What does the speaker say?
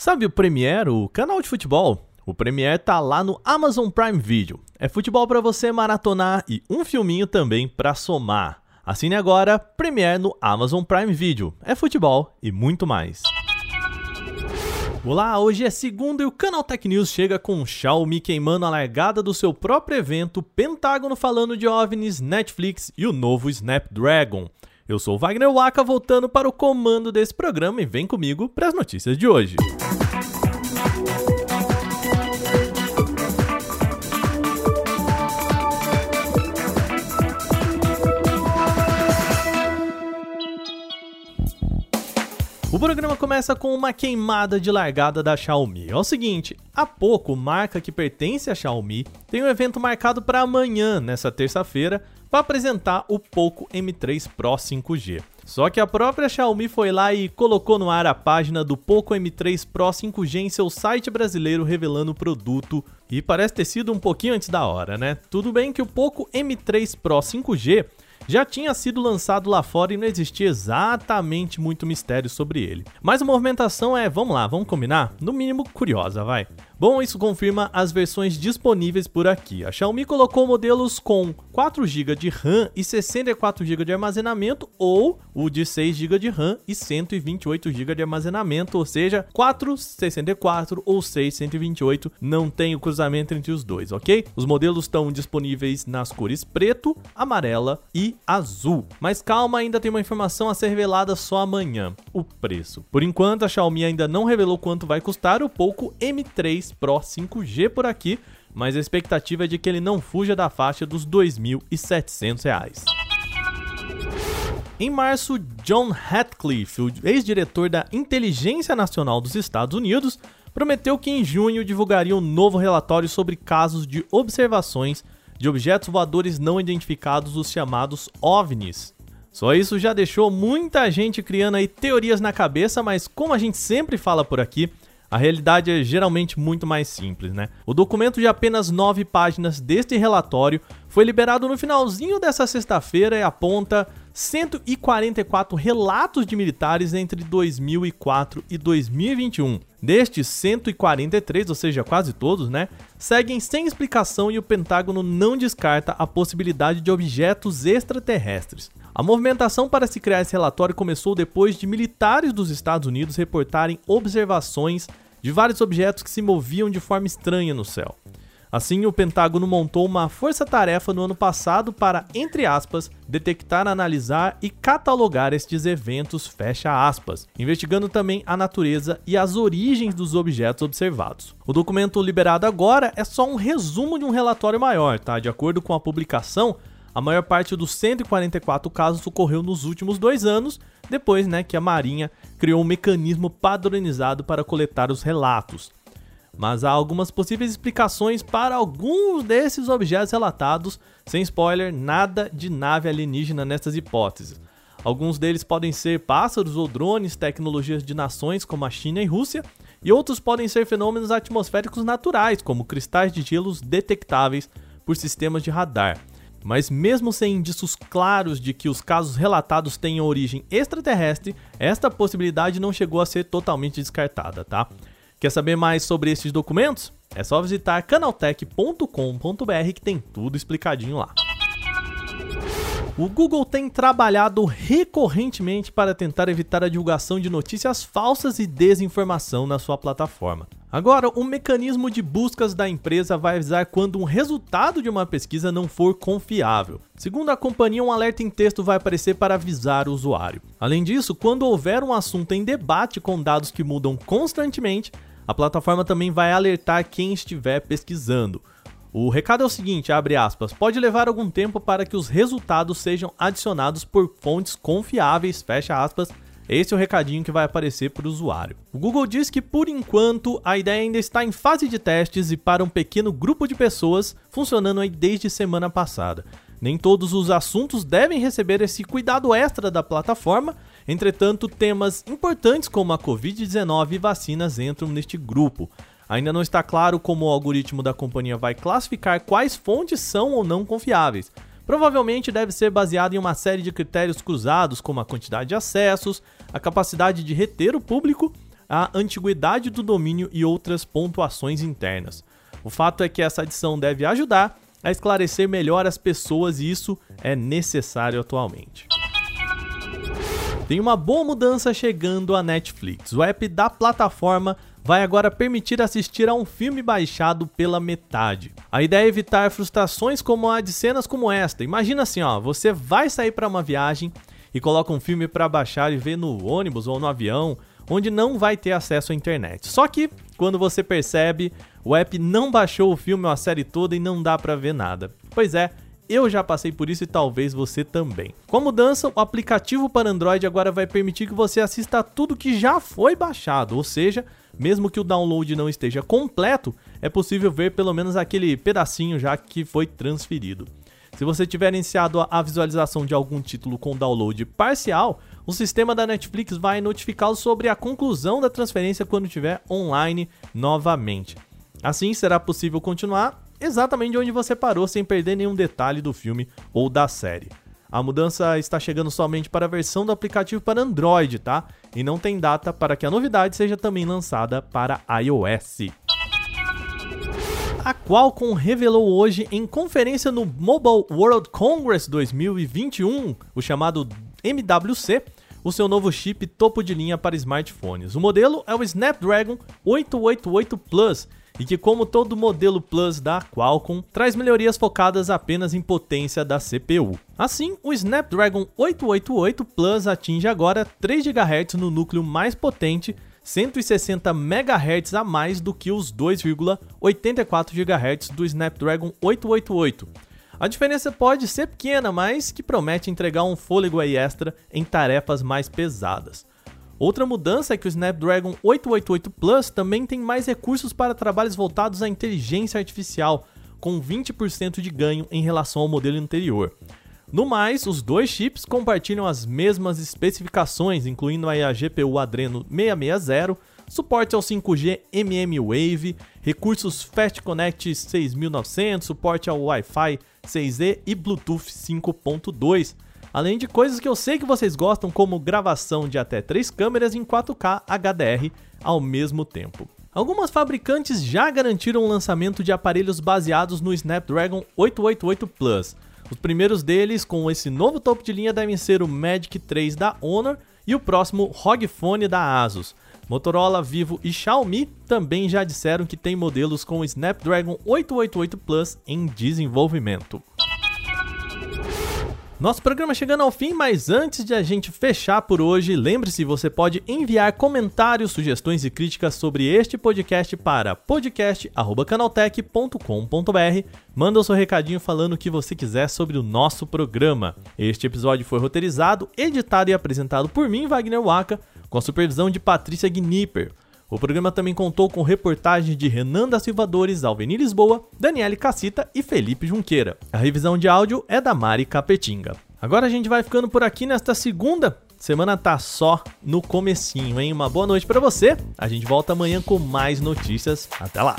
Sabe o Premiere, o canal de futebol? O Premiere tá lá no Amazon Prime Video. É futebol para você maratonar e um filminho também para somar. Assine agora Premiere no Amazon Prime Video. É futebol e muito mais. Olá, hoje é segunda e o Canal Tech News chega com Xiaomi queimando a largada do seu próprio evento, Pentágono falando de OVNIs, Netflix e o novo Snapdragon. Eu sou Wagner Waka, voltando para o comando desse programa e vem comigo para as notícias de hoje. O programa começa com uma queimada de largada da Xiaomi. É o seguinte, há pouco, marca que pertence à Xiaomi tem um evento marcado para amanhã, nessa terça-feira, para apresentar o Poco M3 Pro 5G. Só que a própria Xiaomi foi lá e colocou no ar a página do Poco M3 Pro 5G em seu site brasileiro revelando o produto e parece ter sido um pouquinho antes da hora, né? Tudo bem que o Poco M3 Pro 5G já tinha sido lançado lá fora e não existia exatamente muito mistério sobre ele. Mas a movimentação é, vamos lá, vamos combinar? No mínimo curiosa, vai. Bom, isso confirma as versões disponíveis por aqui. A Xiaomi colocou modelos com 4 GB de RAM e 64 GB de armazenamento ou o de 6 GB de RAM e 128 GB de armazenamento, ou seja, 4 64 ou 6 128, não tem o cruzamento entre os dois, OK? Os modelos estão disponíveis nas cores preto, amarela e azul. Mas calma, ainda tem uma informação a ser revelada só amanhã: o preço. Por enquanto, a Xiaomi ainda não revelou quanto vai custar o Poco M3 Pro 5G por aqui, mas a expectativa é de que ele não fuja da faixa dos R$ 2.700. Em março, John Ratcliffe, o ex-diretor da Inteligência Nacional dos Estados Unidos, prometeu que em junho divulgaria um novo relatório sobre casos de observações de objetos voadores não identificados, os chamados OVNIs. Só isso já deixou muita gente criando aí teorias na cabeça, mas como a gente sempre fala por aqui, a realidade é geralmente muito mais simples, né? O documento de apenas nove páginas deste relatório foi liberado no finalzinho dessa sexta-feira e aponta 144 relatos de militares entre 2004 e 2021. Destes 143, ou seja, quase todos, né, seguem sem explicação e o Pentágono não descarta a possibilidade de objetos extraterrestres. A movimentação para se criar esse relatório começou depois de militares dos Estados Unidos reportarem observações de vários objetos que se moviam de forma estranha no céu. Assim, o Pentágono montou uma força-tarefa no ano passado para, entre aspas, detectar, analisar e catalogar estes eventos, fecha aspas, investigando também a natureza e as origens dos objetos observados. O documento liberado agora é só um resumo de um relatório maior, tá? De acordo com a publicação, a maior parte dos 144 casos ocorreu nos últimos dois anos, depois né, que a Marinha criou um mecanismo padronizado para coletar os relatos. Mas há algumas possíveis explicações para alguns desses objetos relatados, sem spoiler, nada de nave alienígena nessas hipóteses. Alguns deles podem ser pássaros ou drones, tecnologias de nações como a China e Rússia, e outros podem ser fenômenos atmosféricos naturais, como cristais de gelos detectáveis por sistemas de radar. Mas mesmo sem indícios claros de que os casos relatados tenham origem extraterrestre, esta possibilidade não chegou a ser totalmente descartada, tá? Quer saber mais sobre esses documentos? É só visitar canaltech.com.br que tem tudo explicadinho lá. O Google tem trabalhado recorrentemente para tentar evitar a divulgação de notícias falsas e desinformação na sua plataforma. Agora, o mecanismo de buscas da empresa vai avisar quando um resultado de uma pesquisa não for confiável. Segundo a companhia, um alerta em texto vai aparecer para avisar o usuário. Além disso, quando houver um assunto em debate com dados que mudam constantemente, a plataforma também vai alertar quem estiver pesquisando. O recado é o seguinte, abre aspas, pode levar algum tempo para que os resultados sejam adicionados por fontes confiáveis, fecha aspas. Esse é o recadinho que vai aparecer para o usuário. O Google diz que por enquanto a ideia ainda está em fase de testes e para um pequeno grupo de pessoas, funcionando aí desde semana passada. Nem todos os assuntos devem receber esse cuidado extra da plataforma, entretanto, temas importantes como a Covid-19 e vacinas entram neste grupo. Ainda não está claro como o algoritmo da companhia vai classificar quais fontes são ou não confiáveis. Provavelmente deve ser baseado em uma série de critérios cruzados, como a quantidade de acessos, a capacidade de reter o público, a antiguidade do domínio e outras pontuações internas. O fato é que essa adição deve ajudar a esclarecer melhor as pessoas e isso é necessário atualmente. Tem uma boa mudança chegando à Netflix. O app da plataforma vai agora permitir assistir a um filme baixado pela metade. A ideia é evitar frustrações como a de cenas como esta. Imagina assim, ó, você vai sair para uma viagem e coloca um filme para baixar e ver no ônibus ou no avião, onde não vai ter acesso à internet. Só que quando você percebe, o app não baixou o filme ou a série toda e não dá para ver nada. Pois é, eu já passei por isso e talvez você também. Com a mudança, o aplicativo para Android agora vai permitir que você assista tudo que já foi baixado, ou seja, mesmo que o download não esteja completo, é possível ver pelo menos aquele pedacinho já que foi transferido. Se você tiver iniciado a visualização de algum título com download parcial, o sistema da Netflix vai notificá-lo sobre a conclusão da transferência quando estiver online novamente. Assim, será possível continuar exatamente onde você parou sem perder nenhum detalhe do filme ou da série. A mudança está chegando somente para a versão do aplicativo para Android, tá? E não tem data para que a novidade seja também lançada para iOS. A Qualcomm revelou hoje em conferência no Mobile World Congress 2021, o chamado MWC, o seu novo chip topo de linha para smartphones. O modelo é o Snapdragon 888 Plus e que, como todo modelo Plus da Qualcomm, traz melhorias focadas apenas em potência da CPU. Assim, o Snapdragon 888 Plus atinge agora 3 GHz no núcleo mais potente 160 MHz a mais do que os 2,84 GHz do Snapdragon 888. A diferença pode ser pequena, mas que promete entregar um fôlego extra em tarefas mais pesadas. Outra mudança é que o Snapdragon 888 Plus também tem mais recursos para trabalhos voltados à inteligência artificial, com 20% de ganho em relação ao modelo anterior. No mais, os dois chips compartilham as mesmas especificações, incluindo a GPU Adreno 660, suporte ao 5G mmWave, recursos Fast Connect 6900, suporte ao Wi-Fi 6E e Bluetooth 5.2 além de coisas que eu sei que vocês gostam, como gravação de até 3 câmeras em 4K HDR ao mesmo tempo. Algumas fabricantes já garantiram o lançamento de aparelhos baseados no Snapdragon 888 Plus. Os primeiros deles com esse novo topo de linha devem ser o Magic 3 da Honor e o próximo ROG Phone da Asus. Motorola, Vivo e Xiaomi também já disseram que tem modelos com o Snapdragon 888 Plus em desenvolvimento. Nosso programa chegando ao fim, mas antes de a gente fechar por hoje, lembre-se, você pode enviar comentários, sugestões e críticas sobre este podcast para podcast@canaltech.com.br. Manda o seu recadinho falando o que você quiser sobre o nosso programa. Este episódio foi roteirizado, editado e apresentado por mim, Wagner Waka, com a supervisão de Patrícia Gnipper. O programa também contou com reportagens de Renan da Silva Dores, Alveni Lisboa, Daniele Cacita e Felipe Junqueira. A revisão de áudio é da Mari Capetinga. Agora a gente vai ficando por aqui nesta segunda. Semana tá só no comecinho, hein? Uma boa noite para você. A gente volta amanhã com mais notícias. Até lá.